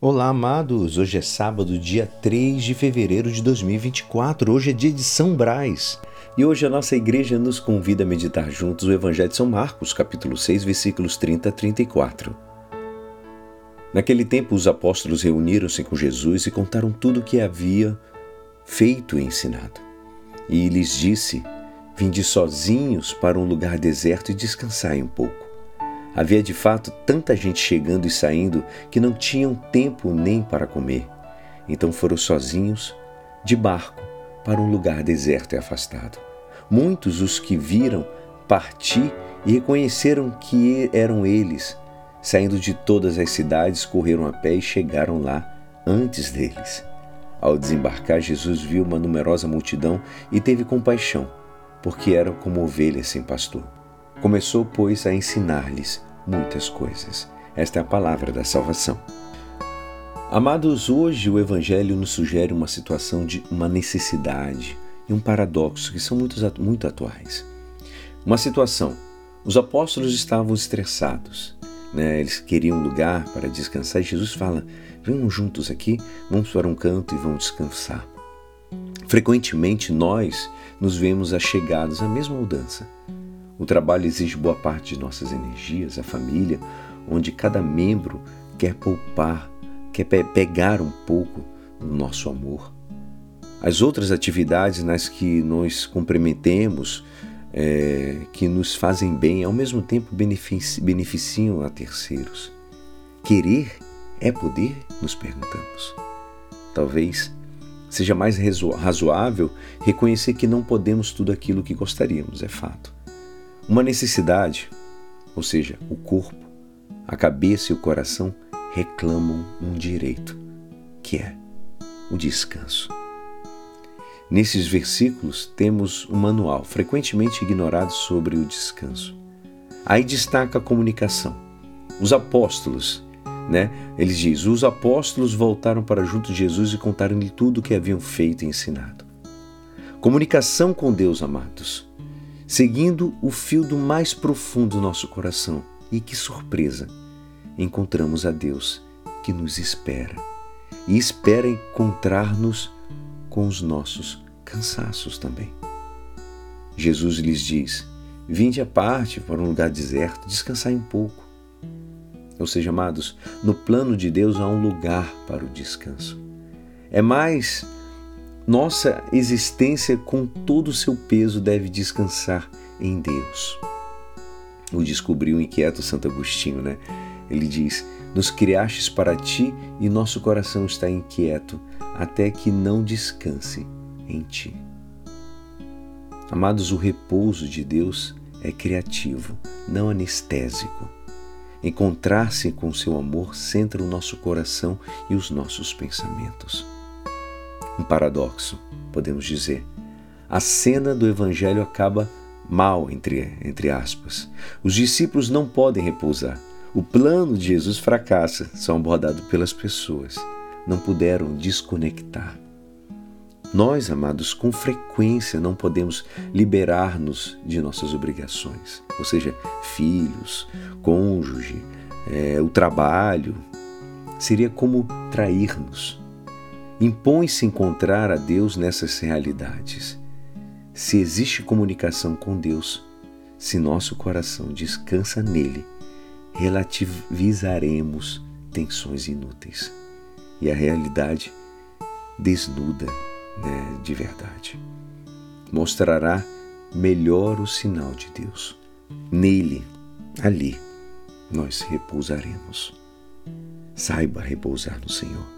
Olá, amados! Hoje é sábado, dia 3 de fevereiro de 2024. Hoje é dia de São Brás. E hoje a nossa igreja nos convida a meditar juntos o Evangelho de São Marcos, capítulo 6, versículos 30 a 34. Naquele tempo, os apóstolos reuniram-se com Jesus e contaram tudo o que havia feito e ensinado. E lhes disse: Vinde sozinhos para um lugar deserto e descansai um pouco. Havia de fato tanta gente chegando e saindo que não tinham tempo nem para comer. Então foram sozinhos, de barco, para um lugar deserto e afastado. Muitos os que viram partir e reconheceram que eram eles. Saindo de todas as cidades, correram a pé e chegaram lá antes deles. Ao desembarcar, Jesus viu uma numerosa multidão e teve compaixão, porque eram como ovelhas sem pastor. Começou, pois, a ensinar-lhes muitas coisas. Esta é a palavra da salvação. Amados, hoje o Evangelho nos sugere uma situação de uma necessidade e um paradoxo que são muito, muito atuais. Uma situação: os apóstolos estavam estressados, né? eles queriam um lugar para descansar e Jesus fala: venham juntos aqui, vamos para um canto e vamos descansar. Frequentemente nós nos vemos achegados à mesma mudança o trabalho exige boa parte de nossas energias, a família, onde cada membro quer poupar, quer pe pegar um pouco do nosso amor. As outras atividades nas que nos comprometemos, é, que nos fazem bem, ao mesmo tempo benefici beneficiam a terceiros. Querer é poder? Nos perguntamos. Talvez seja mais razoável reconhecer que não podemos tudo aquilo que gostaríamos, é fato. Uma necessidade, ou seja, o corpo, a cabeça e o coração reclamam um direito, que é o descanso. Nesses versículos temos um manual frequentemente ignorado sobre o descanso. Aí destaca a comunicação. Os apóstolos, né? Eles dizem: os apóstolos voltaram para junto de Jesus e contaram-lhe tudo o que haviam feito e ensinado. Comunicação com Deus, amados seguindo o fio do mais profundo do nosso coração. E que surpresa! Encontramos a Deus que nos espera e espera encontrar-nos com os nossos cansaços também. Jesus lhes diz: Vinde à parte para um lugar deserto, descansai um pouco. Ou seja, amados, no plano de Deus há um lugar para o descanso. É mais nossa existência, com todo o seu peso, deve descansar em Deus. O descobriu inquieto Santo Agostinho, né? Ele diz: Nos criastes para ti e nosso coração está inquieto até que não descanse em ti. Amados, o repouso de Deus é criativo, não anestésico. Encontrar-se com seu amor centra o nosso coração e os nossos pensamentos um paradoxo, podemos dizer. A cena do evangelho acaba mal, entre, entre aspas. Os discípulos não podem repousar. O plano de Jesus fracassa, são abordados pelas pessoas. Não puderam desconectar. Nós, amados, com frequência não podemos liberar-nos de nossas obrigações, ou seja, filhos, cônjuge, é, o trabalho. Seria como trair-nos. Impõe-se encontrar a Deus nessas realidades. Se existe comunicação com Deus, se nosso coração descansa nele, relativizaremos tensões inúteis e a realidade desnuda né, de verdade. Mostrará melhor o sinal de Deus. Nele, ali, nós repousaremos. Saiba repousar no Senhor.